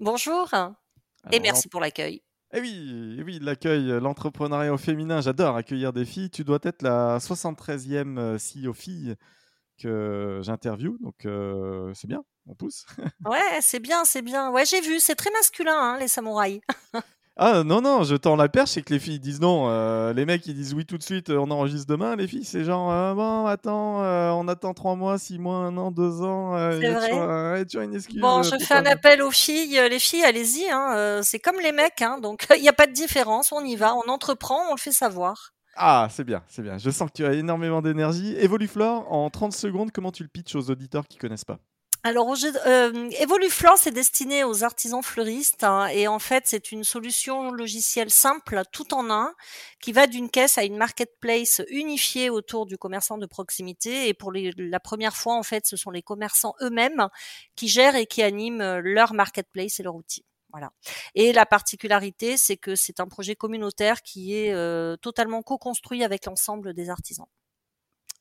Bonjour et merci pour l'accueil. Eh oui, eh oui l'accueil, l'entrepreneuriat au féminin, j'adore accueillir des filles. Tu dois être la 73e euh, CEO fille que j'interviewe, donc euh, c'est bien, on pousse. ouais, c'est bien, c'est bien. Ouais, j'ai vu, c'est très masculin, hein, les samouraïs. Ah non, non, je tends la perche, c'est que les filles disent non. Euh, les mecs, ils disent oui tout de suite, on enregistre demain. Les filles, c'est genre, euh, bon, attends, euh, on attend trois mois, six mois, un an, deux ans. c'est vrai. Tu as une excuse, bon, je fais un appel aux filles. Les filles, allez-y, hein, c'est comme les mecs, hein, donc il n'y a pas de différence, on y va, on entreprend, on le fait savoir. Ah, c'est bien, c'est bien. Je sens que tu as énormément d'énergie. Evoluflore, en 30 secondes, comment tu le pitches aux auditeurs qui connaissent pas? Alors, euh, Evoluflore, c'est destiné aux artisans fleuristes hein, et en fait, c'est une solution logicielle simple, tout en un, qui va d'une caisse à une marketplace unifiée autour du commerçant de proximité. Et pour la première fois, en fait, ce sont les commerçants eux-mêmes qui gèrent et qui animent euh, leur marketplace et leur outil. Voilà. Et la particularité, c'est que c'est un projet communautaire qui est euh, totalement co-construit avec l'ensemble des artisans.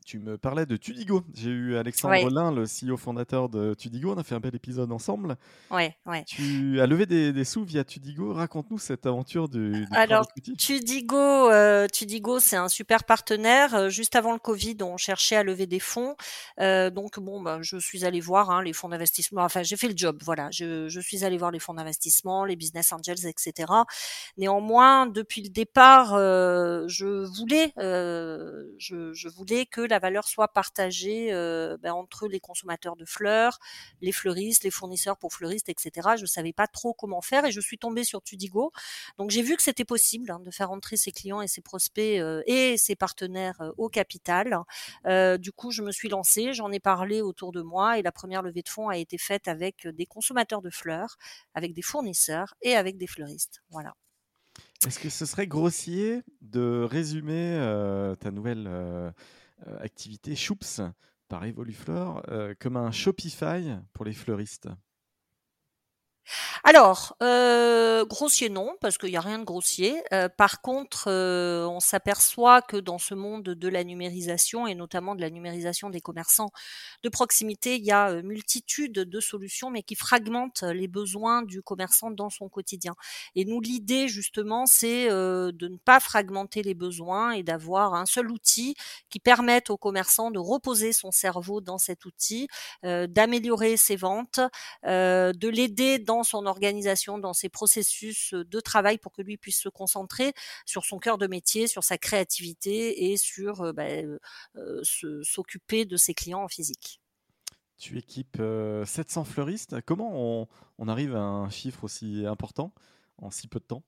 Tu me parlais de Tudigo. J'ai eu Alexandre Lin, le CEO fondateur de Tudigo. On a fait un bel épisode ensemble. Ouais, ouais. Tu as levé des, sous via Tudigo. Raconte-nous cette aventure du. Alors, Tudigo, euh, Tudigo, c'est un super partenaire. Euh, juste avant le Covid, on cherchait à lever des fonds. Euh, donc, bon, bah, je suis allée voir hein, les fonds d'investissement. Enfin, j'ai fait le job. Voilà, je, je suis allée voir les fonds d'investissement, les business angels, etc. Néanmoins, depuis le départ, euh, je voulais, je, je voulais que la valeur soit partagée euh, ben, entre les consommateurs de fleurs, les fleuristes, les fournisseurs pour fleuristes, etc. Je ne savais pas trop comment faire et je suis tombée sur Tudigo. Donc j'ai vu que c'était possible hein, de faire entrer ses clients et ses prospects euh, et ses partenaires euh, au capital. du coup, je me suis lancée, j'en ai parlé autour de moi et la première levée de fonds a été faite avec des consommateurs de fleurs, avec des fournisseurs et avec des fleuristes. Voilà. Est-ce que ce serait grossier de résumer ta nouvelle activité Choups par Evoluflore euh, comme un Shopify pour les fleuristes alors, euh, grossier non, parce qu'il n'y a rien de grossier. Euh, par contre, euh, on s'aperçoit que dans ce monde de la numérisation, et notamment de la numérisation des commerçants de proximité, il y a multitude de solutions, mais qui fragmentent les besoins du commerçant dans son quotidien. Et nous, l'idée, justement, c'est de ne pas fragmenter les besoins et d'avoir un seul outil qui permette au commerçant de reposer son cerveau dans cet outil, d'améliorer ses ventes, de l'aider dans son organisation, dans ses processus de travail pour que lui puisse se concentrer sur son cœur de métier, sur sa créativité et sur bah, s'occuper de ses clients en physique. Tu équipes 700 fleuristes. Comment on arrive à un chiffre aussi important en si peu de temps?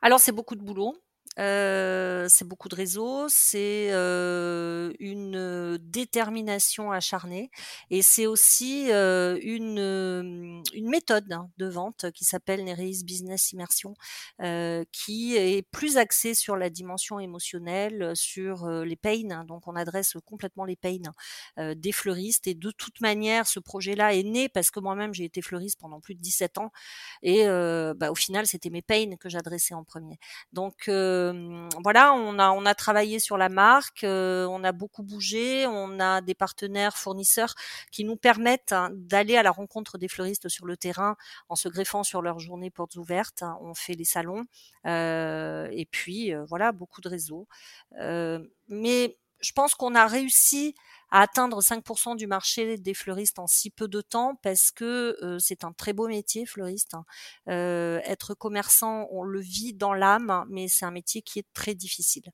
Alors c'est beaucoup de boulot c'est beaucoup de réseaux, c'est une détermination acharnée et c'est aussi une, une méthode hein, de vente qui s'appelle Nereis Business Immersion, qui est plus axée sur la dimension émotionnelle, sur les pains. Hein. Donc on adresse complètement les pains des fleuristes et de toute manière ce projet-là est né parce que moi-même j'ai été fleuriste pendant plus de 17 ans et bah, au final c'était mes pains que j'adressais en premier. Donc voilà, on a on a travaillé sur la marque, on a beaucoup bougé, on a des partenaires fournisseurs qui nous permettent hein, d'aller à la rencontre des fleuristes sur le terrain en se greffant sur leurs journées portes ouvertes. Hein. On fait les salons et puis voilà beaucoup de réseaux. mais je pense qu'on a réussi à atteindre 5% du marché des fleuristes en si peu de temps parce que c'est un très beau métier, fleuriste. Hein. être commerçant, on le vit dans l'âme, mais c'est un métier qui est très difficile.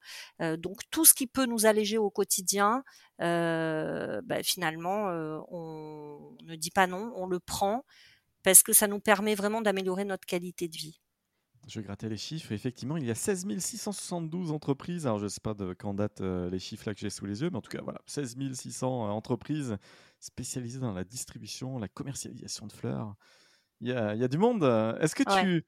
donc tout ce qui peut nous alléger au quotidien, bah, finalement, on ne dit pas non, on le prend parce que ça nous permet vraiment d'améliorer notre qualité de vie. Je vais gratter les chiffres. Effectivement, il y a 16 672 entreprises. Alors, je ne sais pas de quand datent euh, les chiffres là que j'ai sous les yeux, mais en tout cas, voilà, 16 600 euh, entreprises spécialisées dans la distribution, la commercialisation de fleurs. Il y a, y a, du monde. Est-ce que tu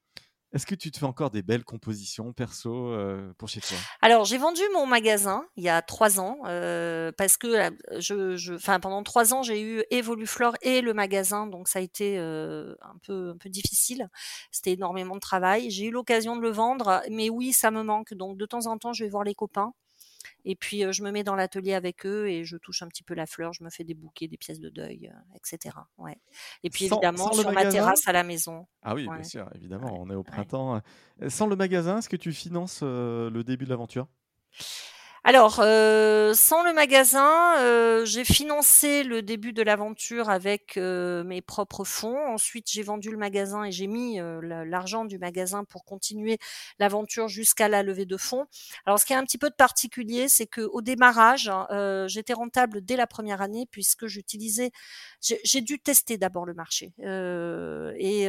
est-ce que tu te fais encore des belles compositions perso euh, pour chez toi? Alors j'ai vendu mon magasin il y a trois ans euh, parce que je, je, pendant trois ans j'ai eu Evoluflore et le magasin donc ça a été euh, un peu un peu difficile. C'était énormément de travail. J'ai eu l'occasion de le vendre, mais oui ça me manque donc de temps en temps je vais voir les copains. Et puis je me mets dans l'atelier avec eux et je touche un petit peu la fleur, je me fais des bouquets, des pièces de deuil, etc. Ouais. Et puis évidemment sur ma terrasse à la maison. Ah oui, bien sûr, évidemment, on est au printemps. Sans le magasin, est-ce que tu finances le début de l'aventure? Alors, euh, sans le magasin, euh, j'ai financé le début de l'aventure avec euh, mes propres fonds. Ensuite, j'ai vendu le magasin et j'ai mis l'argent du magasin pour continuer l'aventure jusqu'à la levée de fonds. Alors, ce qui est un petit peu de particulier, c'est que au démarrage, j'étais rentable dès la première année puisque j'utilisais, j'ai dû tester d'abord le marché. et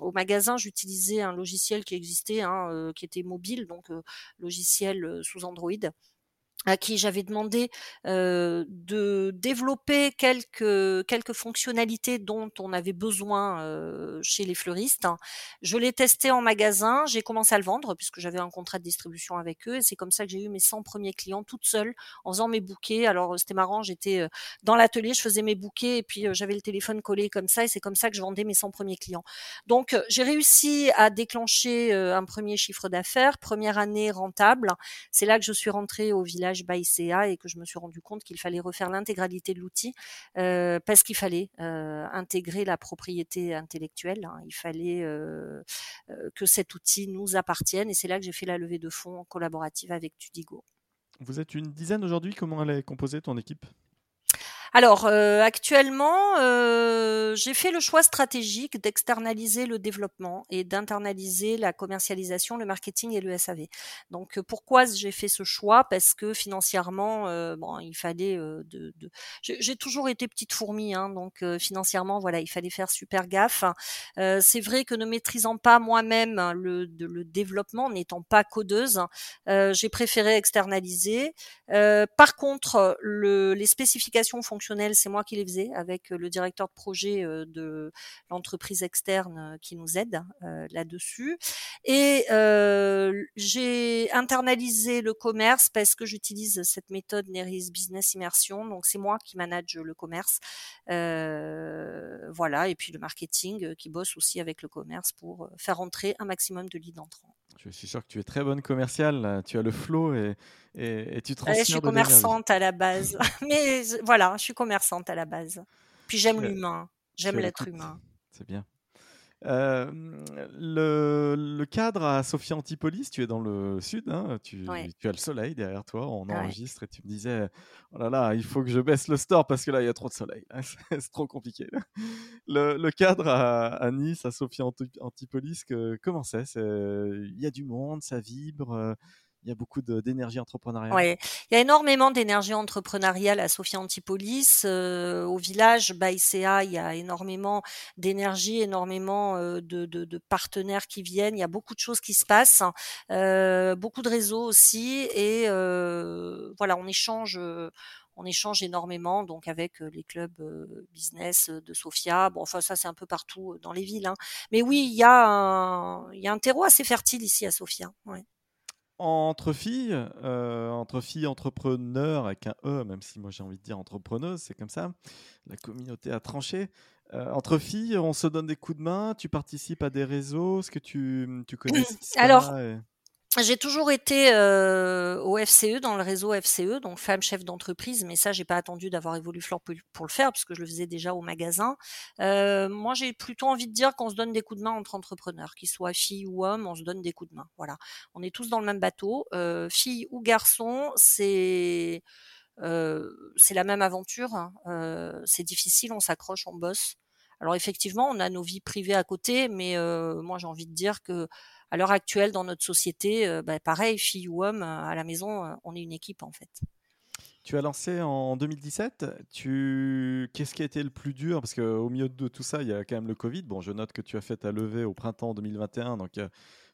au magasin, j'utilisais un logiciel qui existait, hein, qui était mobile, donc logiciel sous Android à qui j'avais demandé euh, de développer quelques quelques fonctionnalités dont on avait besoin euh, chez les fleuristes. Je l'ai testé en magasin, j'ai commencé à le vendre puisque j'avais un contrat de distribution avec eux et c'est comme ça que j'ai eu mes 100 premiers clients toute seule en faisant mes bouquets. Alors c'était marrant, j'étais dans l'atelier, je faisais mes bouquets et puis j'avais le téléphone collé comme ça et c'est comme ça que je vendais mes 100 premiers clients. Donc j'ai réussi à déclencher un premier chiffre d'affaires, première année rentable. C'est là que je suis rentrée au village by et que je me suis rendu compte qu'il fallait refaire l'intégralité de l'outil euh, parce qu'il fallait euh, intégrer la propriété intellectuelle. Hein. Il fallait euh, que cet outil nous appartienne et c'est là que j'ai fait la levée de fonds collaborative avec Tudigo. Vous êtes une dizaine aujourd'hui. Comment elle est composée ton équipe? Alors euh, actuellement, euh, j'ai fait le choix stratégique d'externaliser le développement et d'internaliser la commercialisation, le marketing et le SAV. Donc euh, pourquoi j'ai fait ce choix? Parce que financièrement, bon, il fallait de... J'ai toujours été petite fourmi, hein, donc financièrement, voilà, il fallait faire super gaffe. C'est vrai que ne maîtrisant pas moi-même le, le, développement, n'étant pas codeuse, j'ai préféré externaliser. par contre, le, les spécifications c'est moi qui les faisais avec le directeur de projet de l'entreprise externe qui nous aide là-dessus. Et j'ai internalisé le commerce parce que j'utilise cette méthode Neris Business Immersion. Donc c'est moi qui manage le commerce. voilà, et puis le marketing qui bosse aussi avec le commerce pour faire entrer un maximum de leads entrants. Je suis sûr que tu es très bonne commerciale, tu as le flow et, et, tu transmets. je suis commerçante à la base. Mais voilà, je suis commerçante à la base. Puis j'aime l'humain, j'aime l'être humain. C'est bien. Euh, le, cadre à Sophia Antipolis, tu es dans le sud, hein, tu, tu, as le soleil derrière toi, on enregistre et tu me disais, oh là là, il faut que je baisse le store parce que là, il y a trop de soleil, c'est trop compliqué. Le, le cadre à, Nice, à Sophia Antipolis, que, comment c'est? Il y a du monde, ça vibre il y a beaucoup d'énergie entrepreneuriale. Oui, il y a énormément d'énergie entrepreneuriale à Sophia Antipolis. Euh, au village Baïséa, il y a énormément d'énergie, énormément euh, de, de, de, partenaires qui viennent. Il y a beaucoup de choses qui se passent, euh, beaucoup de réseaux aussi. Et euh, voilà, on échange on échange énormément donc avec les clubs business de Sofia. Bon, enfin ça c'est un peu partout dans les villes. Hein. Mais oui, il y a un, il y a un terreau assez fertile ici à Sofia. Ouais entre filles, euh, entre filles entrepreneurs avec un E, même si moi j'ai envie de dire entrepreneuse, c'est comme ça. La communauté a tranché. Euh, entre filles, on se donne des coups de main. Tu participes à des réseaux. Est-ce que tu, tu connais Alors, j'ai toujours été euh, au FCE, dans le réseau FCE, donc femme chef d'entreprise, mais ça, j'ai pas attendu d'avoir évolué Flore pour, le faire, puisque je le faisais déjà au magasin. Euh, moi, j'ai plutôt envie de dire qu'on se donne des coups de main entre entrepreneurs, qu'ils soient filles ou hommes, on se donne des coups de main. Voilà, on est tous dans le même bateau, euh, filles ou garçons, c'est euh, c'est la même aventure. Hein. Euh, c'est difficile, on s'accroche, on bosse. Alors effectivement, on a nos vies privées à côté, mais euh, moi, j'ai envie de dire que à l'heure actuelle dans notre société, euh, bah, pareil, fille ou homme, euh, à la maison, euh, on est une équipe en fait. Tu as lancé en 2017. Tu... Qu'est-ce qui a été le plus dur? Parce qu'au milieu de tout ça, il y a quand même le Covid. Bon, je note que tu as fait ta levée au printemps 2021, donc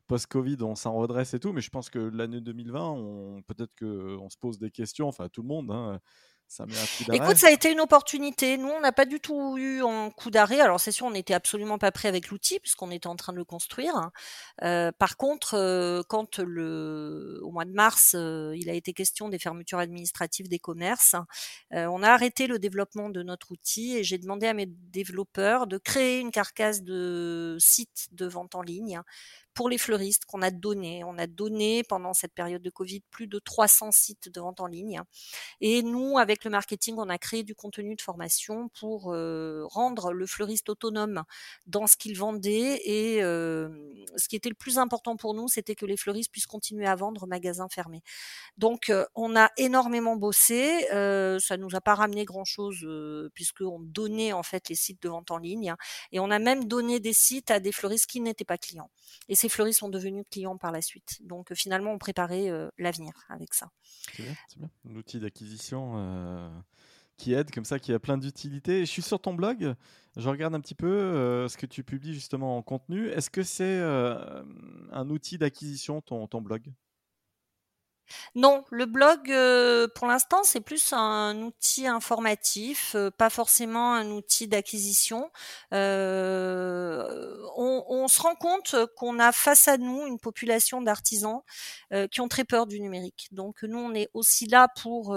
post-Covid, on s'en redresse et tout. Mais je pense que l'année 2020, on... peut-être qu'on se pose des questions, enfin tout le monde. Hein. Ça met un coup. Écoute, ça a été une opportunité. Nous, on n'a pas du tout eu un coup d'arrêt. Alors, c'est sûr, on n'était absolument pas prêt avec l'outil puisqu'on était en train de le construire. Euh, par contre, euh, quand le, au mois de mars, euh, il a été question des fermetures administratives des commerces, on a arrêté le développement de notre outil et j'ai demandé à mes développeurs de créer une carcasse de site de vente en ligne pour les fleuristes qu'on a donné. On a donné pendant cette période de Covid plus de 300 sites de vente en ligne. Et nous, avec le marketing, on a créé du contenu de formation pour euh, rendre le fleuriste autonome dans ce qu'il vendait. Et euh, ce qui était le plus important pour nous, c'était que les fleuristes puissent continuer à vendre magasin fermé. Donc, euh, on a énormément bossé. ça nous a pas ramené grand-chose puisqu'on donnait en fait les sites de vente en ligne. Et on a même donné des sites à des fleuristes qui n'étaient pas clients. Ces fleuristes sont devenus clients par la suite. Donc finalement, on préparait l'avenir avec ça. C'est bien, c'est bien. Un outil d'acquisition qui aide comme ça, qui a plein d'utilités. Je suis sur ton blog, je regarde un petit peu ce que tu publies justement en contenu. Est-ce que c'est un outil d'acquisition, ton blog? Non, le blog, euh, pour l'instant, c'est plus un outil informatif, euh, pas forcément un outil d'acquisition. Euh, on, se rend compte qu'on a face à nous une population d'artisans qui ont très peur du numérique. Donc nous, on est aussi là pour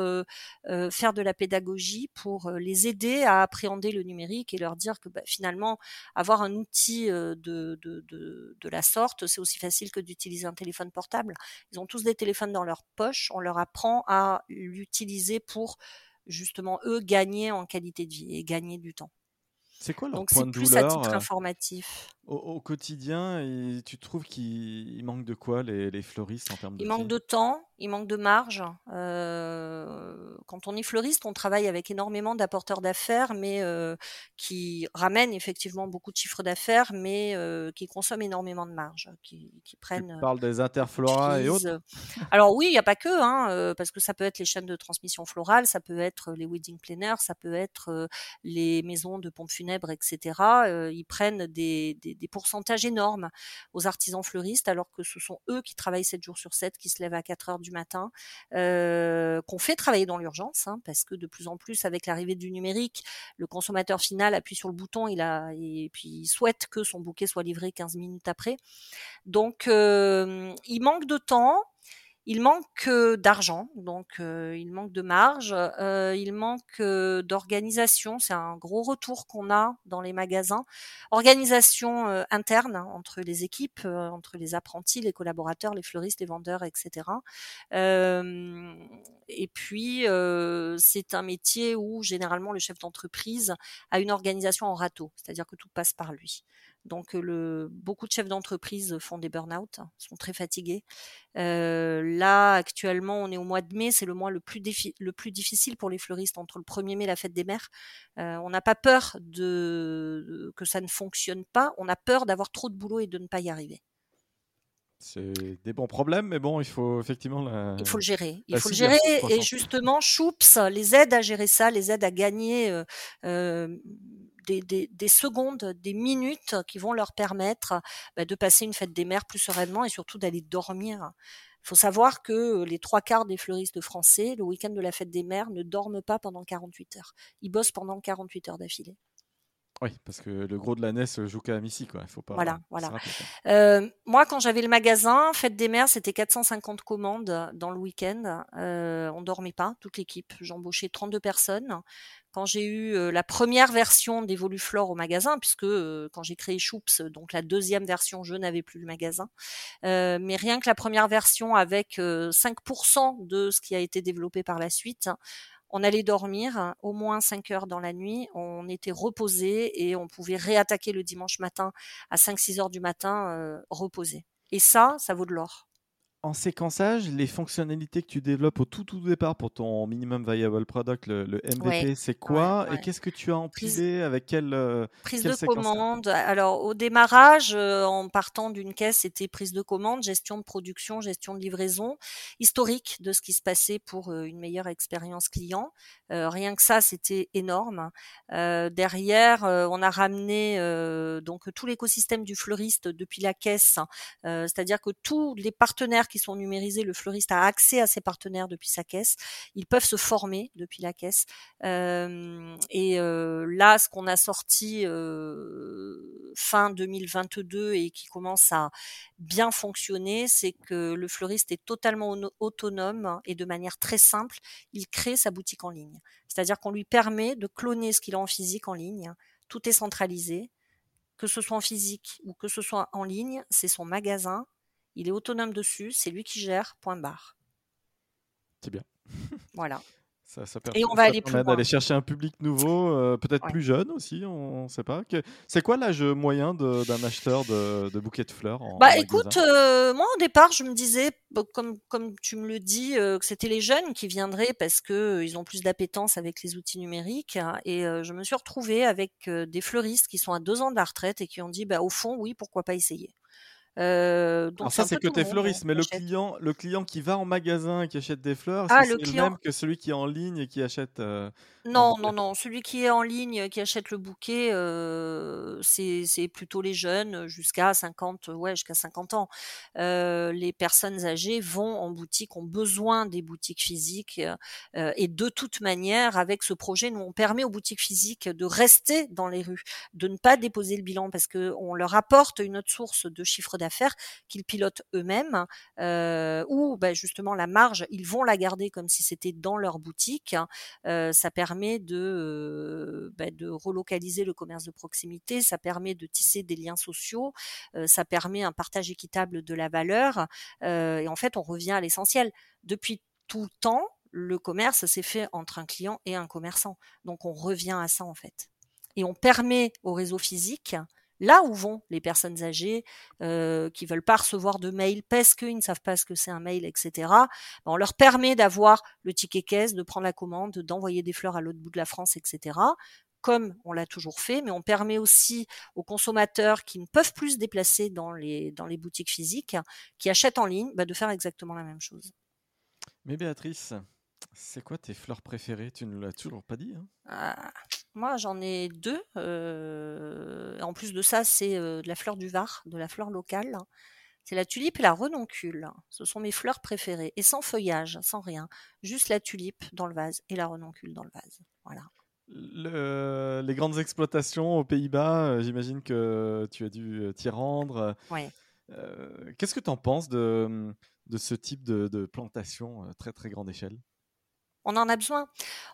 faire de la pédagogie, pour les aider à appréhender le numérique et leur dire que bah, finalement, avoir un outil de, de, la sorte, c'est aussi facile que d'utiliser un téléphone portable. Ils ont tous des téléphones dans leur poche, on leur apprend à l'utiliser pour justement eux gagner en qualité de vie et gagner du temps. C'est quoi leur Donc point c'est de plus douleur à titre euh, informatif. Au, au quotidien et tu trouves qu'il manque de quoi les, les fleuristes en termes Il manque de temps, il manque de marge. Euh, quand on est fleuriste, on travaille avec énormément d'apporteurs d'affaires, mais euh, qui ramènent effectivement beaucoup de chiffres d'affaires, mais euh, qui consomment énormément de marge, qui, qui Tu prennent, euh, parles des interflora et autres? Alors oui, il n'y a pas que, hein, parce que ça peut être les chaînes de transmission florale, ça peut être les wedding planners, ça peut être les maisons de pompes funèbres, etc. Ils prennent des, des, des pourcentages énormes aux artisans fleuristes, alors que ce sont eux qui travaillent 7 jours sur 7, qui se lèvent à 4 heures du matin, euh, qu'on fait travailler dans l'urgence, hein, parce que de plus en plus, avec l'arrivée du numérique, le consommateur final appuie sur le bouton, il a et puis il souhaite que son bouquet soit livré 15 minutes après. Donc, euh, il manque de temps. Il manque d'argent, donc il manque de marge, il manque d'organisation. C'est un gros retour qu'on a dans les magasins. Organisation interne hein, entre les équipes, entre les apprentis, les collaborateurs, les fleuristes, les vendeurs, etc. Et puis c'est un métier où généralement le chef d'entreprise a une organisation en râteau, c'est-à-dire que tout passe par lui. Donc le, beaucoup de chefs d'entreprise font des burn-out, sont très fatigués. Euh, là, actuellement, on est au mois de mai, c'est le mois le plus, défi- le plus difficile pour les fleuristes entre le 1er mai et la fête des mères. Euh, on n'a pas peur de, que ça ne fonctionne pas, on a peur d'avoir trop de boulot et de ne pas y arriver. C'est des bons problèmes, mais bon, il faut effectivement la, Il faut le gérer. Il faut le gérer et 360. justement, Choups les aide à gérer ça, les aide à gagner euh, des, des- des secondes, des minutes qui vont leur permettre bah, de passer une fête des mères plus sereinement et surtout d'aller dormir. Il faut savoir que les trois quarts des fleuristes français, le week-end de la fête des mères, ne dorment pas pendant 48 heures. Ils bossent pendant 48 heures d'affilée. Oui, parce que le gros de la NES joue qu'à Missy, quoi. Il faut pas Voilà, voilà. Euh, moi, quand j'avais le magasin, Fête des Mères, c'était 450 commandes dans le week-end. Euh, on dormait pas, toute l'équipe. J'embauchais 32 personnes. Quand j'ai eu la première version des Voluflore au magasin, puisque quand j'ai créé Choups, donc la deuxième version, je n'avais plus le magasin. Euh, mais rien que la première version avec euh, 5% de ce qui a été développé par la suite, on allait dormir hein, au moins 5 heures dans la nuit, on était reposé et on pouvait réattaquer le dimanche matin à 5-6 heures du matin reposé. Et ça, ça vaut de l'or. En séquençage, les fonctionnalités que tu développes au tout tout départ pour ton minimum viable product, le, le MVP, Ouais, c'est ouais, quoi Et qu'est-ce que tu as Prise, empilé avec quel, euh, prise de commande. Alors au démarrage, euh, en partant d'une caisse, c'était prise de commande, gestion de production, gestion de livraison, historique de ce qui se passait pour euh, une meilleure expérience client. Rien que ça, c'était énorme. Derrière, on a ramené donc tout l'écosystème du fleuriste depuis la caisse, euh, c'est-à-dire que tous les partenaires qui sont numérisés, le fleuriste a accès à ses partenaires depuis sa caisse. Ils peuvent se former depuis la caisse. et là, ce qu'on a sorti fin 2022 et qui commence à bien fonctionner, c'est que le fleuriste est totalement autonome et de manière très simple, il crée sa boutique en ligne. C'est-à-dire qu'on lui permet de cloner ce qu'il a en physique en ligne. Tout est centralisé que ce soit en physique ou que ce soit en ligne, c'est son magasin. Il est autonome dessus, c'est lui qui gère, point barre. C'est bien. Voilà. Ça, et on va aller plus loin. d'aller chercher un public nouveau, euh, peut-être plus jeune aussi, on ne sait pas. C'est quoi l'âge moyen d'un acheteur de, de, bouquets de fleurs Bah écoute, euh, moi au départ, je me disais, comme, comme tu me le dis, euh, que c'était les jeunes qui viendraient parce que ils ont plus d'appétence avec les outils numériques. Hein, et je me suis retrouvée avec des fleuristes qui sont à deux ans de la retraite et qui ont dit, bah au fond, oui, pourquoi pas essayer. Euh, donc Alors ça, c'est côté fleuriste, mais le client, le client qui va en magasin et qui achète des fleurs, ah, c'est le, même que celui qui est en ligne et qui achète. Euh, non, non, non. Celui qui est en ligne, qui achète le bouquet, euh, c'est plutôt les jeunes, jusqu'à 50, ouais, jusqu'à 50 ans. les personnes âgées vont en boutique, ont besoin des boutiques physiques, et de toute manière, avec ce projet, nous on permet aux boutiques physiques de rester dans les rues, de ne pas déposer le bilan parce que on leur apporte une autre source de chiffre d'affaires qu'ils pilotent eux-mêmes, euh, ou bah, justement la marge, ils vont la garder comme si c'était dans leur boutique. Euh, ça permet de, euh, bah, de relocaliser le commerce de proximité, ça permet de tisser des liens sociaux, ça permet un partage équitable de la valeur. et en fait, on revient à l'essentiel. Depuis tout le temps, le commerce s'est fait entre un client et un commerçant. Donc on revient à ça en fait. Et on permet au réseau physique là où vont les personnes âgées euh, qui veulent pas recevoir de mail parce qu'ils ne savent pas ce que c'est un mail, etc. Ben, on leur permet d'avoir le ticket caisse, de prendre la commande, d'envoyer des fleurs à l'autre bout de la France, etc. Comme on l'a toujours fait, mais on permet aussi aux consommateurs qui ne peuvent plus se déplacer dans les, dans les boutiques physiques, qui achètent en ligne, ben, de faire exactement la même chose. Mais Béatrice, c'est quoi tes fleurs préférées? Tu ne l'as toujours pas dit. Hein? Ah, moi, j'en ai deux. Euh, en plus de ça, c'est euh, de la fleur du Var, de la fleur locale. C'est la tulipe et la renoncule. Ce sont mes fleurs préférées. Et sans feuillage, sans rien. Juste la tulipe dans le vase et la renoncule dans le vase. Voilà. les grandes exploitations aux Pays-Bas, euh, j'imagine que tu as dû t'y rendre. Ouais. Qu'est-ce que tu en penses de, de ce type de, de plantation très très grande échelle? On en a besoin.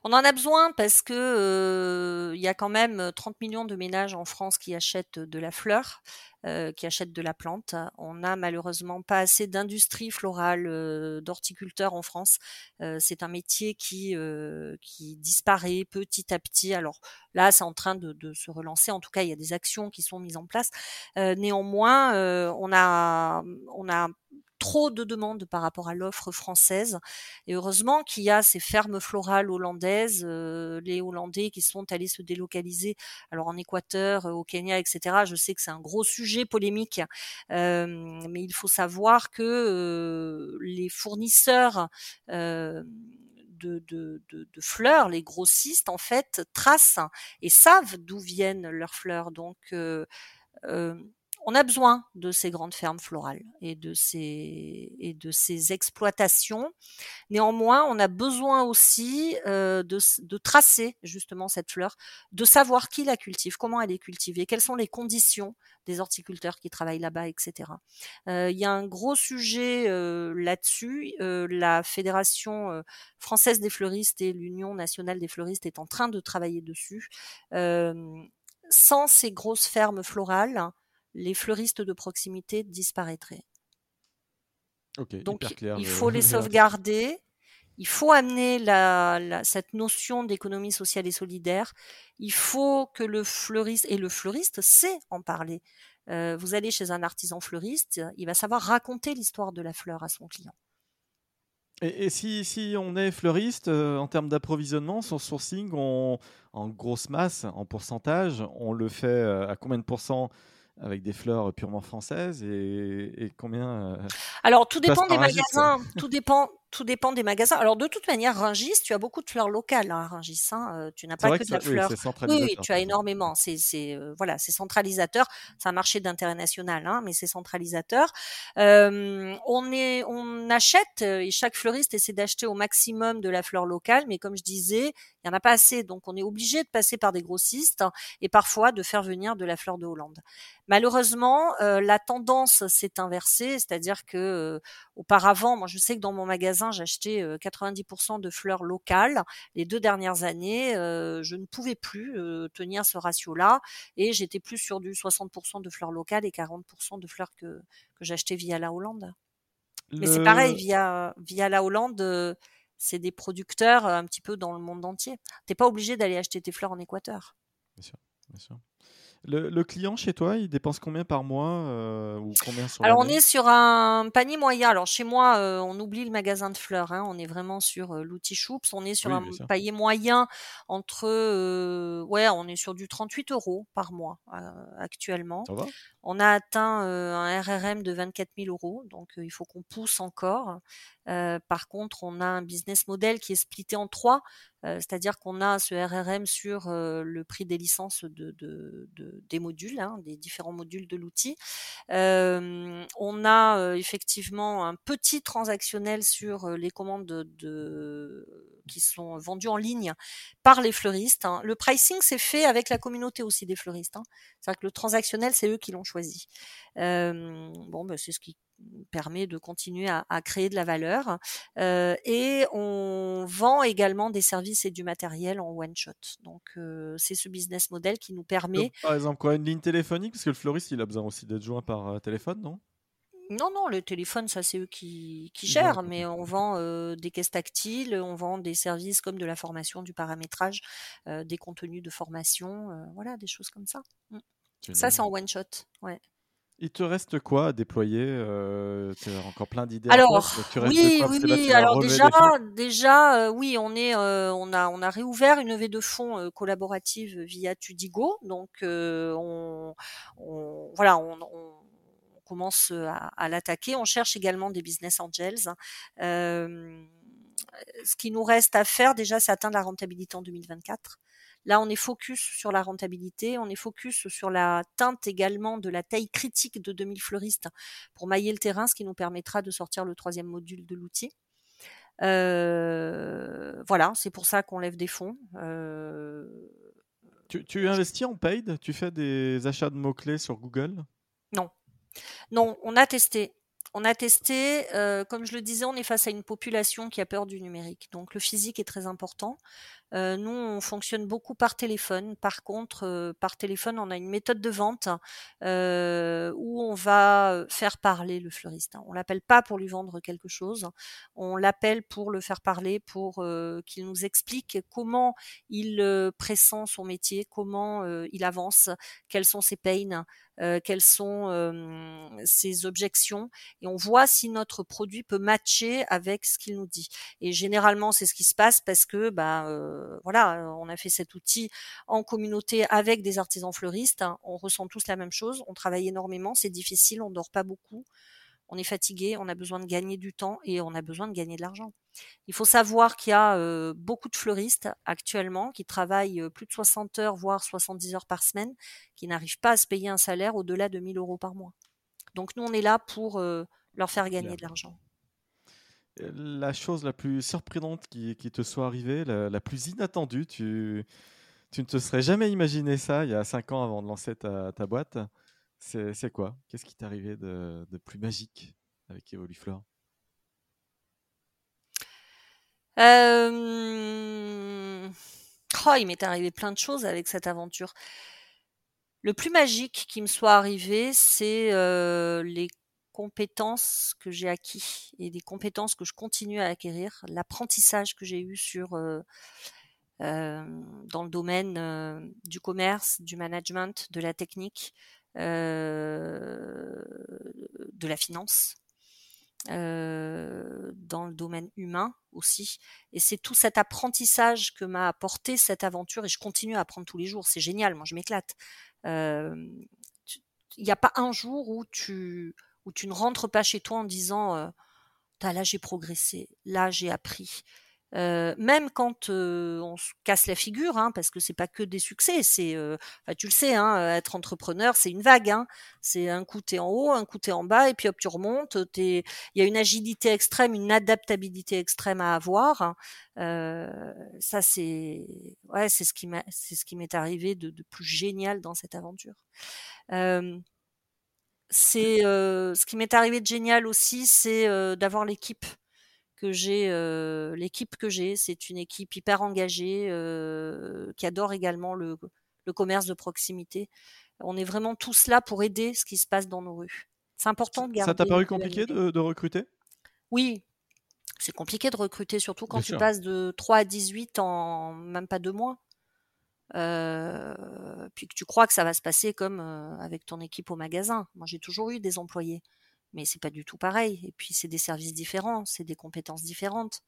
On en a besoin parce que il y a quand même 30 millions de ménages en France qui achètent de la fleur, qui achètent de la plante. On n'a malheureusement pas assez d'industrie florale, d'horticulteurs en France. c'est un métier qui qui disparaît petit à petit. Alors là, c'est en train de, de, se relancer. En tout cas, il y a des actions qui sont mises en place. néanmoins, on a on a trop de demandes par rapport à l'offre française. Et heureusement qu'il y a ces fermes florales hollandaises, euh, les Hollandais qui sont allés se délocaliser, alors en Équateur, euh, au Kenya, etc. Je sais que c'est un gros sujet polémique, euh, mais il faut savoir que les fournisseurs de, de, de, fleurs, les grossistes, en fait, tracent et savent d'où viennent leurs fleurs. Donc, euh, on a besoin de ces grandes fermes florales et de ces, exploitations. Néanmoins, on a besoin aussi euh, de, tracer justement cette fleur, de savoir qui la cultive, comment elle est cultivée, quelles sont les conditions des horticulteurs qui travaillent là-bas, etc. Euh, il y a un gros sujet euh, là-dessus. la Fédération française des fleuristes et l'Union nationale des fleuristes est en train de travailler dessus. sans ces grosses fermes florales, les fleuristes de proximité disparaîtraient. Donc il faut les sauvegarder, il faut amener cette notion d'économie sociale et solidaire, il faut que le fleuriste, et le fleuriste sait en parler. Euh, vous allez chez un artisan fleuriste, il va savoir raconter l'histoire de la fleur à son client. Et, si, on est fleuriste, euh, en termes d'approvisionnement, son sourcing, en grosse masse, en pourcentage, on le fait euh, à combien de pourcents avec des fleurs purement françaises et, combien Alors tout dépend des magasins, tout dépend tout dépend des magasins. Alors de toute manière, Rungis, tu as beaucoup de fleurs locales hein, à Rungis. Hein, euh, tu n'as pas que, de la fleur. Oui, oui, tu as énormément. C'est, c'est euh, voilà, c'est centralisateur. C'est un marché d'intérêt national, hein, mais c'est centralisateur. Euh, on est, on achète et chaque fleuriste essaie d'acheter au maximum de la fleur locale, mais comme je disais, il y en a pas assez, donc on est obligé de passer par des grossistes et parfois de faire venir de la fleur de Hollande. Malheureusement, la tendance s'est inversée, c'est-à-dire que auparavant, moi je sais que dans mon magasin j'achetais 90% de fleurs locales. Les deux dernières années, je ne pouvais plus tenir ce ratio-là et j'étais plus sur du 60% de fleurs locales et 40% de fleurs que, que j'achetais via la Hollande. Mais c'est pareil, via, via la Hollande, c'est des producteurs un petit peu dans le monde entier. T'es pas obligé d'aller acheter tes fleurs en Équateur. Bien sûr, bien sûr. Le, client chez toi, il dépense combien par mois euh, ou combien sur Alors on est sur un panier moyen. Alors chez moi, euh, on oublie le magasin de fleurs. Hein. On est vraiment sur euh, l'outil Choups. On est sur un panier moyen entre, ouais, on est sur du 38 euros par mois actuellement. Ça va? On a atteint un RRM de 24 000 euros, donc il faut qu'on pousse encore. par contre, on a un business model qui est splitté en trois, c'est-à-dire qu'on a ce RRM sur le prix des licences de, des modules, hein, des différents modules de l'outil. on a effectivement un petit transactionnel sur les commandes de, qui sont vendues en ligne par les fleuristes. Hein. Le pricing s'est fait avec la communauté aussi des fleuristes. Hein. C'est-à-dire que le transactionnel, c'est eux qui l'ont choisi. Bon, ben, c'est ce qui permet de continuer à, créer de la valeur. et on vend également des services et du matériel en one shot. Donc c'est ce business model qui nous permet. par exemple quoi, une ligne téléphonique? Parce que le fleuriste il a besoin aussi d'être joint par téléphone, non? Non, non, le téléphone, ça c'est eux qui, qui gèrent, mais on vend des caisses tactiles, on vend des services comme de la formation, du paramétrage, des contenus de formation, voilà, des choses comme ça. Ça, c'est en one shot. Ouais. Il te reste quoi à déployer euh, Tu as encore plein d'idées. Alors, oui, oui, oui. Alors déjà, déjà, euh, oui, on est, euh, on a, on a réouvert une levée de fonds collaborative via Tudigo. Donc, on, on, voilà, on, on commence à, à l'attaquer. On cherche également des business angels. ce qui nous reste à faire déjà, c'est atteindre la rentabilité en 2024. Là, on est focus sur la rentabilité, on est focus sur la teinte également de la taille critique de 2000 fleuristes pour mailler le terrain, ce qui nous permettra de sortir le troisième module de l'outil. Euh, voilà, c'est pour ça qu'on lève des fonds. Euh, tu, investis en paid? Tu fais des achats de mots-clés sur Google? Non. Non, on a testé. On a testé, euh, comme je le disais, on est face à une population qui a peur du numérique. Donc le physique est très important. Euh, nous, on fonctionne beaucoup par téléphone. Par contre, euh, par téléphone, on a une méthode de vente où on va faire parler le fleuriste. On l'appelle pas pour lui vendre quelque chose. On l'appelle pour le faire parler, pour qu'il nous explique comment il pressent son métier, comment il avance, quels sont ses pains, euh, quelles sont ses objections et on voit si notre produit peut matcher avec ce qu'il nous dit. Et généralement, c'est ce qui se passe parce que bah voilà, on a fait cet outil en communauté avec des artisans fleuristes, hein. on ressent tous la même chose, on travaille énormément, c'est difficile, on dort pas beaucoup on est fatigué, on a besoin de gagner du temps et on a besoin de gagner de l'argent. Il faut savoir qu'il y a beaucoup de fleuristes actuellement qui travaillent plus de 60 heures, voire 70 heures par semaine, qui n'arrivent pas à se payer un salaire au-delà de 1000 euros par mois. Donc nous, on est là pour leur faire gagner de l'argent. La chose la plus surprenante qui, te soit arrivée, la, plus inattendue, tu, ne te serais jamais imaginé ça il y a 5 ans avant de lancer ta boîte. C'est quoi? Qu'est-ce qui t'est arrivé de, plus magique avec Evoluflore? Euh... oh, il m'est arrivé plein de choses avec cette aventure. Le plus magique qui me soit arrivé, c'est euh, les compétences que j'ai acquis et des compétences que je continue à acquérir, l'apprentissage que j'ai eu sur euh, euh, dans le domaine du commerce, du management, de la technique, euh, de la finance, euh, dans le domaine humain aussi. Et c'est tout cet apprentissage que m'a apporté cette aventure et je continue à apprendre tous les jours. C'est génial, moi je m'éclate. Euh, il n'y a pas un jour où tu, où tu ne rentres pas chez toi en disant là j'ai progressé, là j'ai appris. Euh, même quand euh, on se casse la figure, hein, parce que c'est pas que des succès, c'est, euh, tu le sais, hein, être entrepreneur, c'est une vague. Hein, c'est un coup t'es en haut, un coup t'es en bas, et puis hop tu remontes. Il y a une agilité extrême, une adaptabilité extrême à avoir. Hein. ça c'est, ouais, c'est ce qui m'est arrivé de, de, plus génial dans cette aventure. C'est ce qui m'est arrivé de génial aussi, c'est d'avoir l'équipe que j'ai, l'équipe que j'ai, c'est une équipe hyper engagée qui adore également le, le, commerce de proximité. On est vraiment tous là pour aider ce qui se passe dans nos rues. C'est important de garder. Ça t'a paru compliqué de, de, recruter? Oui, c'est compliqué de recruter, surtout quand tu passes de 3 à 18 en même pas deux mois. Puis que tu crois que ça va se passer comme avec ton équipe au magasin. Moi, j'ai toujours eu des employés mais c'est pas du tout pareil. Et puis c'est des services différents, c'est des compétences différentes.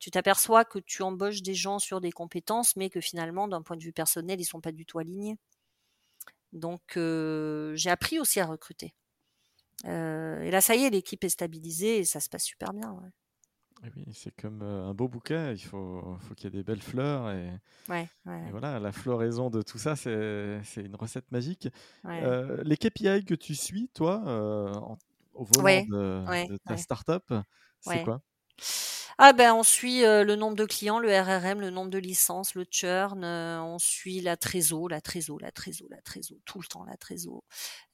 Tu t'aperçois que tu embauches des gens sur des compétences, mais que finalement, d'un point de vue personnel, ils sont pas du tout alignés. Donc j'ai appris aussi à recruter. Et là, ça y est, l'équipe est stabilisée et ça se passe super bien. Oui, c'est comme un beau bouquet, il faut, faut qu'il y ait des belles fleurs. Et, ouais, voilà, la floraison de tout ça, c'est une recette magique. les KPI que tu suis, toi, au volant de, de, ta startup, c'est quoi? Ah ben on suit euh, le nombre de clients, le RRM, le nombre de licences, le churn, euh, on suit la trésor, la trésor, la trésor, la trésor, tout le temps la trésor.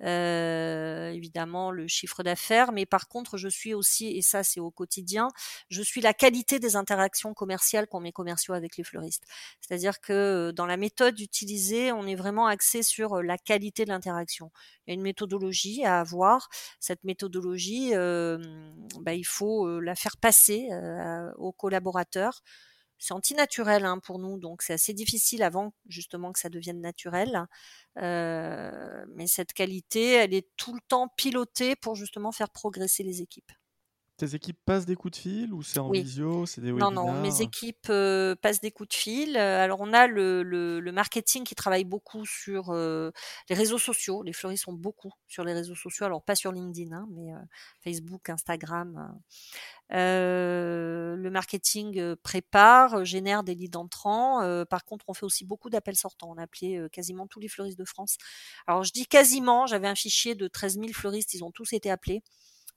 Euh, évidemment le chiffre d'affaires, mais par contre je suis aussi, et ça c'est au quotidien, je suis la qualité des interactions commerciales qu'ont mes commerciaux avec les fleuristes. C'est-à-dire que dans la méthode utilisée, on est vraiment axé sur la qualité de l'interaction. Il y a une méthodologie à avoir. Cette méthodologie, bah, il faut la faire passer aux collaborateurs. C'est antinaturel hein, pour nous, donc c'est assez difficile avant justement que ça devienne naturel. mais cette qualité, elle est tout le temps pilotée pour justement faire progresser les équipes. Tes équipes passent des coups de fil ou c'est en visio c'est des Non, non, mes équipes passent des coups de fil. Alors, on a le, le, marketing qui travaille beaucoup sur les réseaux sociaux. Les fleuristes sont beaucoup sur les réseaux sociaux. Alors, pas sur LinkedIn, hein, mais Facebook, Instagram. le marketing prépare, génère des leads entrants. par contre, on fait aussi beaucoup d'appels sortants. On a appelé quasiment tous les fleuristes de France. Alors, je dis quasiment, j'avais un fichier de 13 000 fleuristes, ils ont tous été appelés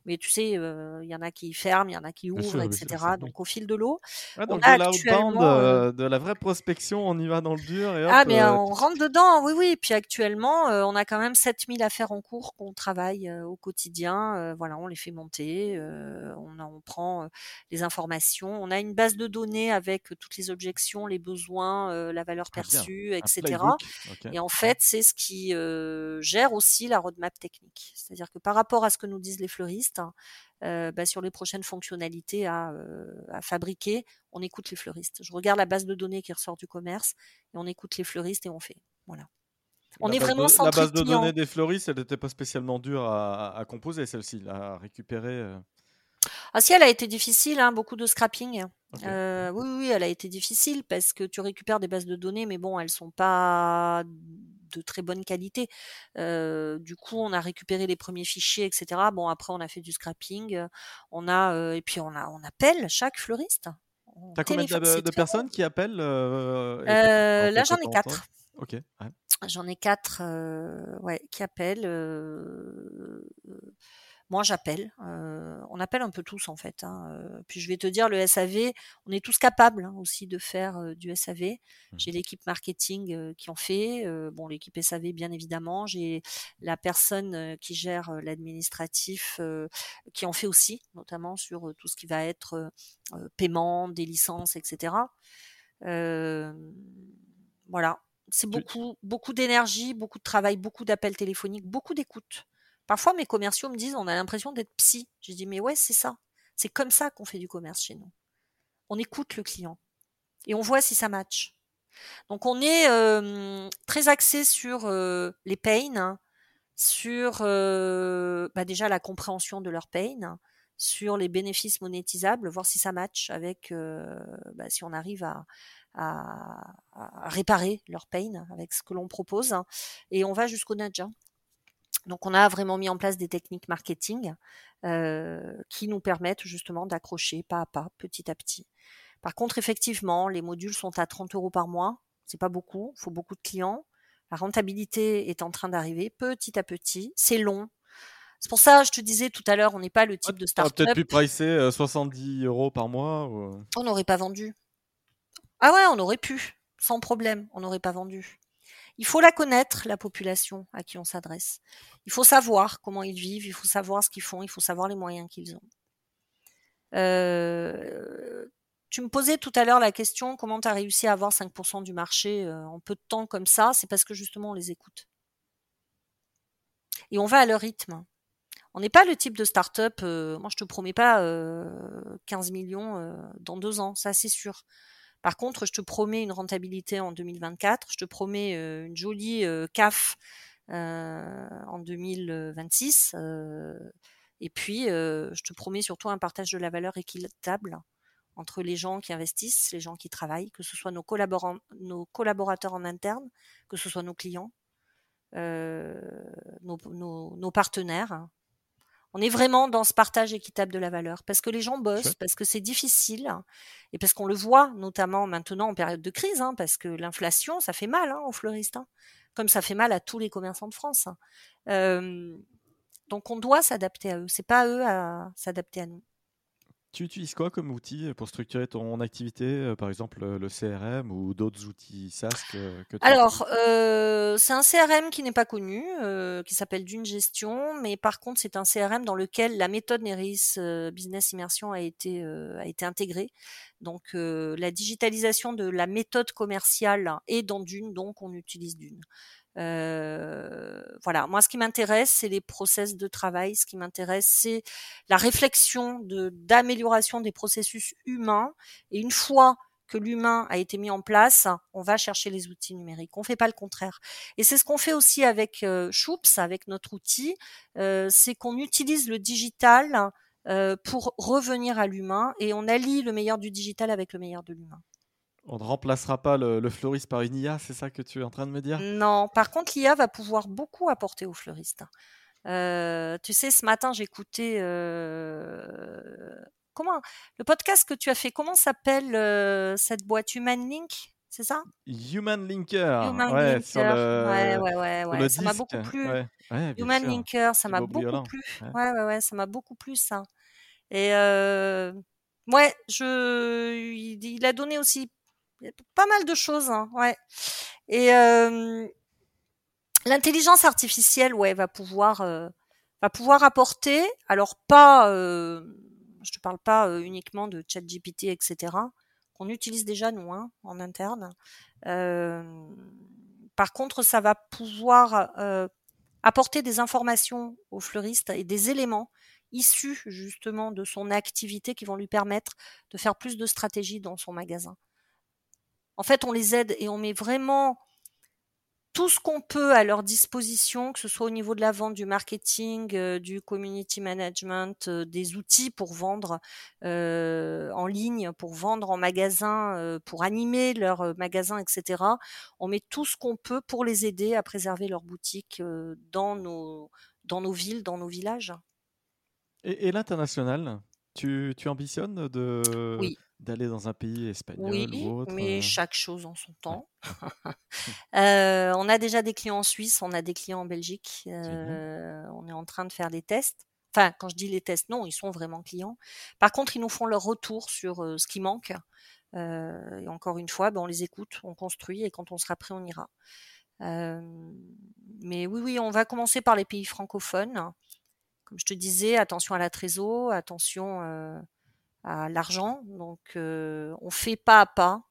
mais tu sais, il y en a qui ferment, il y en a qui ouvrent, etc. donc au fil de l'eau. donc de l'outbound, de la vraie prospection, on y va dans le dur. Et ah, mais on rentre dedans, oui, oui. Puis actuellement, on a quand même 7000 affaires en cours qu'on travaille au quotidien. voilà, on les fait monter, on, on prend les informations. On a une base de données avec toutes les objections, les besoins, la valeur ah, perçue, etc. Et en fait, c'est ce qui gère aussi la roadmap technique. C'est-à-dire que par rapport à ce que nous disent les fleuristes, Hein, euh, bah, sur les prochaines fonctionnalités euh, à, fabriquer, on écoute les fleuristes. Je regarde la base de données qui ressort du commerce et on écoute les fleuristes et on fait. Voilà. On est vraiment de, La base de données des fleuristes, elle n'était pas spécialement dure à, composer, celle-ci, à récupérer. Euh. Ah si, elle a été difficile, hein, beaucoup de scrapping. oui, oui, elle a été difficile parce que tu récupères des bases de données, mais bon, elles sont pas de très bonne qualité. du coup, on a récupéré les premiers fichiers, etc. Bon, après, on a fait du scrapping. On a et puis on a on appelle chaque fleuriste. T'as combien de, personnes qui appellent Là, j'en ai quatre. Ok. J'en ai quatre, ouais, qui appellent moi j'appelle. Euh, on appelle un peu tous en fait. Hein, puis je vais te dire, le SAV, on est tous capables hein, aussi de faire euh, du SAV. Mmh. J'ai l'équipe marketing qui en fait. bon, l'équipe SAV bien évidemment. J'ai la personne qui gère l'administratif qui en fait aussi, notamment sur tout ce qui va être paiement, des licences, etc. voilà. C'est beaucoup, beaucoup d'énergie, beaucoup de travail, beaucoup d'appels téléphoniques, beaucoup d'écoute. Parfois, mes commerciaux me disent, on a l'impression d'être psy. Je dis, mais ouais, c'est ça. C'est comme ça qu'on fait du commerce chez nous. On écoute le client et on voit si ça match. Donc, on est très axé sur les pains, hein, sur bah, déjà la compréhension de leurs pains, sur les bénéfices monétisables, voir si ça match avec, bah, si on arrive à, réparer leurs pains avec ce que l'on propose. Hein. et on va jusqu'au nudge. Donc on a vraiment mis en place des techniques marketing qui nous permettent justement d'accrocher pas à pas, petit à petit. Par contre, effectivement, les modules sont à 30 euros par mois. C'est pas beaucoup, il faut beaucoup de clients. La rentabilité est en train d'arriver petit à petit. C'est long. C'est pour ça, je te disais tout à l'heure, on n'est pas le type de start-up. peut-être pu pricer 70 euros par mois. On n'aurait pas vendu. Ah ouais, on aurait pu, sans problème, on n'aurait pas vendu. Il faut la connaître, la population à qui on s'adresse. Il faut savoir comment ils vivent, il faut savoir ce qu'ils font, il faut savoir les moyens qu'ils ont. Euh, tu me posais tout à l'heure la question comment tu as réussi à avoir 5% du marché euh, en peu de temps comme ça? C'est parce que justement on les écoute. Et on va à leur rythme. On n'est pas le type de start-up, euh, moi je te promets pas 15 millions dans deux ans, ça c'est sûr. Par contre, je te promets une rentabilité en 2024, je te promets une jolie CAF en 2026, et puis je te promets surtout un partage de la valeur équitable entre les gens qui investissent, les gens qui travaillent, que ce soit nos, nos collaborateurs en interne, que ce soit nos clients, nos, partenaires, on est vraiment dans ce partage équitable de la valeur parce que les gens bossent, parce que c'est difficile et parce qu'on le voit notamment maintenant en période de crise, hein, parce que l'inflation, ça fait mal hein, aux fleuristes, hein, comme ça fait mal à tous les commerçants de France. donc on doit s'adapter à eux, c'est pas à eux à s'adapter à nous. Tu utilises quoi comme outil pour structurer ton activité, euh, par exemple le CRM ou d'autres outils SaaS que, tu Alors, euh, c'est un CRM qui n'est pas connu, euh, qui s'appelle Dune Gestion, mais par contre, c'est un CRM dans lequel la méthode Neris Business Immersion a été, a été intégrée. Donc, la digitalisation de la méthode commerciale est dans Dune, donc on utilise Dune. Euh, voilà, moi ce qui m'intéresse, c'est les process de travail. Ce qui m'intéresse, c'est la réflexion de d'amélioration des processus humains. Et une fois que l'humain a été mis en place, on va chercher les outils numériques. On fait pas le contraire. Et c'est ce qu'on fait aussi avec euh, Choups, avec notre outil, euh, c'est qu'on utilise le digital euh, pour revenir à l'humain et on allie le meilleur du digital avec le meilleur de l'humain. On ne remplacera pas le, fleuriste par une IA, c'est ça que tu es en train de me dire? Non, par contre, l'IA va pouvoir beaucoup apporter aux fleuristes. Euh, tu sais, ce matin, j'écoutais euh, comment le podcast que tu as fait. Comment s'appelle euh, cette boîte? Human Link C'est ça? Human Linker. Human ouais, Linker. ouais, ouais, ouais, Ça m'a beaucoup plu. Human Linker, ça m'a beaucoup plu. Ouais, ouais, ouais, ça m'a beaucoup plu ça. Et ouais, je, il a donné aussi pas mal de choses, hein, ouais. Et l'intelligence artificielle, ouais, va pouvoir va pouvoir apporter, alors pas, je te parle pas uniquement de ChatGPT, etc. qu'on utilise déjà nous hein, en interne. par contre, ça va pouvoir apporter des informations aux fleuristes et des éléments issus justement de son activité qui vont lui permettre de faire plus de stratégie dans son magasin. En fait, on les aide et on met vraiment tout ce qu'on peut à leur disposition, que ce soit au niveau de la vente, du marketing, euh, du community management, euh, des outils pour vendre euh, en ligne, pour vendre en magasin, pour animer leur magasin, etc. On met tout ce qu'on peut pour les aider à préserver leur boutique dans nos dans nos villes, dans nos villages. Et, l'international, tu, tu ambitionnes de oui d'aller dans un pays espagnol oui, ou autre mais chaque chose en son temps. euh, on a déjà des clients en Suisse, on a des clients en Belgique. Euh, on est en train de faire des tests. Enfin, quand je dis les tests, non, ils sont vraiment clients. Par contre, ils nous font leur retour sur euh, ce qui manque. Euh, et encore une fois, ben, on les écoute, on construit, et quand on sera prêt, on ira. mais oui, oui, on va commencer par les pays francophones. Comme je te disais, attention à la trésor, attention à l'argent. Donc, on fait pas à pas.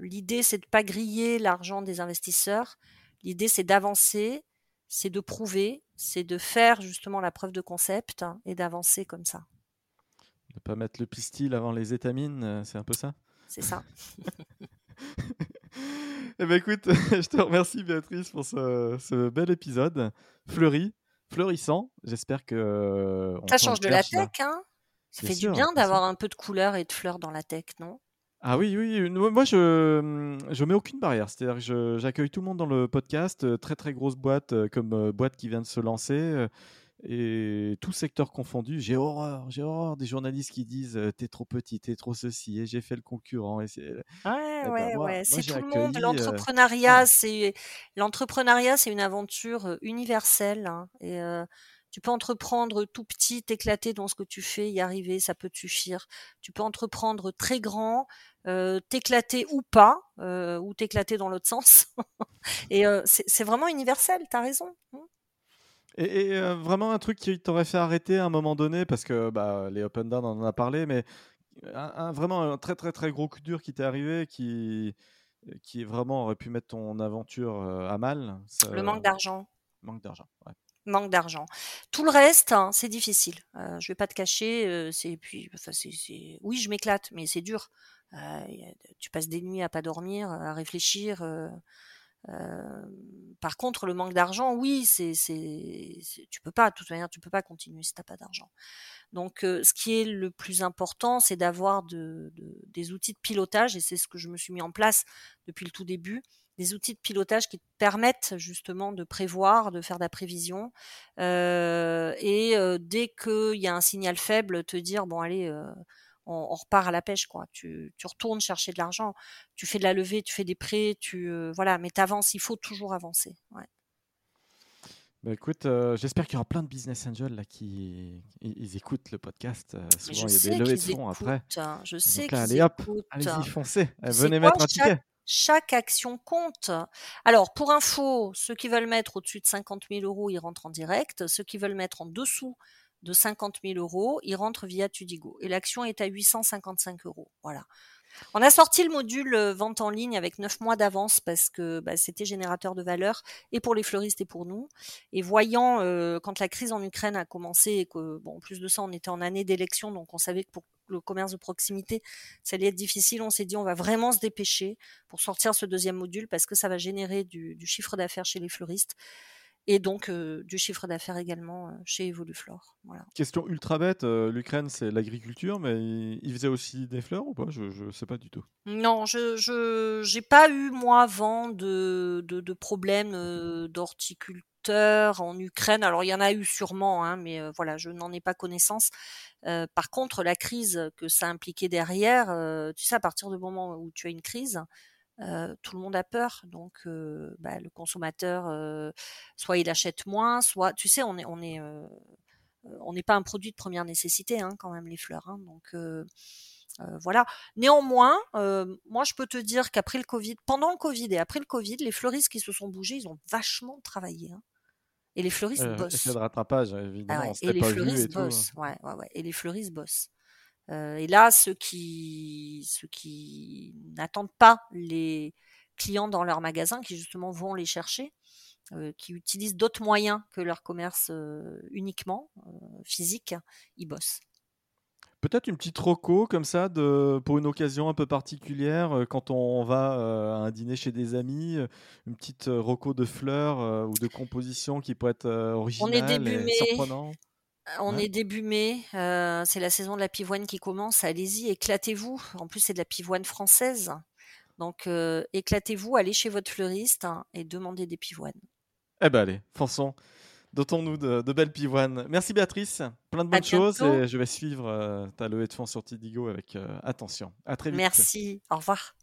L'idée, c'est de pas griller l'argent des investisseurs. L'idée, c'est d'avancer, c'est de prouver, c'est de faire justement la preuve de concept et d'avancer comme ça. Ne pas mettre le pistil avant les étamines, c'est un peu ça? C'est ça. eh ben écoute, je te remercie Béatrice pour ce, ce bel épisode. Fleuri, fleurissant. J'espère que. Euh, ça change de la tech, hein Ça fait du bien d'avoir un peu de couleur et de fleurs dans la tech, non? Ah oui, oui, moi je je mets aucune barrière. C'est-à-dire que j'accueille tout le monde dans le podcast, très très grosse boîte comme boîte qui vient de se lancer et tout secteur confondu. J'ai horreur, j'ai horreur des journalistes qui disent t'es trop petit, t'es trop ceci et j'ai fait le concurrent. Et ouais, eh ben, ouais, ouais. C'est tout le monde. L'entrepreneuriat, c'est l'entrepreneuriat, c'est une aventure universelle hein, et tu peux entreprendre tout petit, t'éclater dans ce que tu fais, y arriver, ça peut te suffire. Tu peux entreprendre très grand, euh, t'éclater ou pas, euh, ou t'éclater dans l'autre sens. et euh, c'est vraiment universel, t'as raison. Mmh. Et, vraiment un truc qui t'aurait fait arrêter à un moment donné, parce que bah, les Open Down, on en a parlé, mais un, vraiment un très très très gros coup dur qui t'est arrivé, qui, qui vraiment aurait pu mettre ton aventure à mal. Le manque d'argent. Manque d'argent, ouais manque d'argent. Tout le reste, hein, c'est difficile. Euh, je vais pas te cacher. Euh, c'est puis, enfin, c'est, oui, je m'éclate, mais c'est dur. Euh, tu passes des nuits à pas dormir, à réfléchir. Euh, par contre, le manque d'argent, oui, c'est, c'est, tu peux pas. De toute manière, tu peux pas continuer si t'as pas d'argent. Donc, ce qui est le plus important, c'est d'avoir de, de, des outils de pilotage, et c'est ce que je me suis mis en place depuis le tout début des outils de pilotage qui te permettent justement de prévoir, de faire de la prévision, euh, et euh, dès qu'il y a un signal faible, te dire bon allez, euh, on, repart à la pêche quoi. Tu, tu retournes chercher de l'argent, tu fais de la levée, tu fais des prêts, tu voilà, mais t'avances. Il faut toujours avancer. Ouais. Bah écoute, j'espère qu'il y aura plein de business angels là qui ils, écoutent le podcast. souvent il y a des levées de fonds après. Hein. Je sais qu'ils allez hop, allez-y foncez, venez mettre un ticket chaque action compte? Alors, pour info, ceux qui veulent mettre au-dessus de 50 000 euros, ils rentrent en direct. Ceux qui veulent mettre en dessous de 50 000 euros, ils rentrent via Tudigo. Et l'action est à 855 euros. Voilà. On a sorti le module euh, vente en ligne avec 9 mois d'avance parce que bah, c'était générateur de valeur et pour les fleuristes et pour nous. Et voyant euh, quand la crise en Ukraine a commencé et que bon en plus de ça on était en année d'élection donc on savait que pour le commerce de proximité, ça allait être difficile. On s'est dit, on va vraiment se dépêcher pour sortir ce deuxième module parce que ça va générer du, chiffre d'affaires chez les fleuristes et donc euh, du chiffre d'affaires également euh, chez Evoluflore. Voilà. Question ultra bête, euh, l'Ukraine c'est l'agriculture, mais il, faisait aussi des fleurs ou pas? Je ne sais pas du tout. Non, je n'ai pas eu moi vent de, de, de problèmes d'horticulture en Ukraine. Alors il y en a eu sûrement, hein, mais voilà, je n'en ai pas connaissance. par contre, la crise que ça impliquait derrière, tu sais, à partir du moment où tu as une crise, tout le monde a peur. Donc, bah, le consommateur, soit il achète moins, soit, tu sais, on est, on est, on n'est pas un produit de première nécessité, hein, quand même les fleurs. Hein, donc voilà. Néanmoins, moi je peux te dire qu'après le Covid, pendant le Covid et après le Covid, les fleuristes qui se sont bougés, ils ont vachement travaillé. Hein. Et les fleuristes bossent. de rattrapage, évidemment. Ah et les fleuristes et bossent. Ouais, ouais, ouais. Et les fleuristes bossent. Euh, et là, ceux qui, ceux qui n'attendent pas les clients dans leur magasin, qui justement vont les chercher, euh, qui utilisent d'autres moyens que leur commerce euh, uniquement euh, physique, ils bossent. Peut-être une petite roco comme ça de, pour une occasion un peu particulière quand on va à un dîner chez des amis, une petite roco de fleurs ou de composition qui peut être originale on est début et surprenant. On est début mai, c'est la saison de la pivoine qui commence. Allez-y, éclatez-vous. En plus, c'est de la pivoine française. Donc, éclatez-vous, allez chez votre fleuriste hein, et demandez des pivoines. Eh ben allez, fonçons. Dotons-nous de, belles pivoines. Merci Béatrice, plein de bonnes choses et je vais suivre euh, ta levée de fonds sur Tidigo avec euh, attention. À très vite. Merci, au revoir.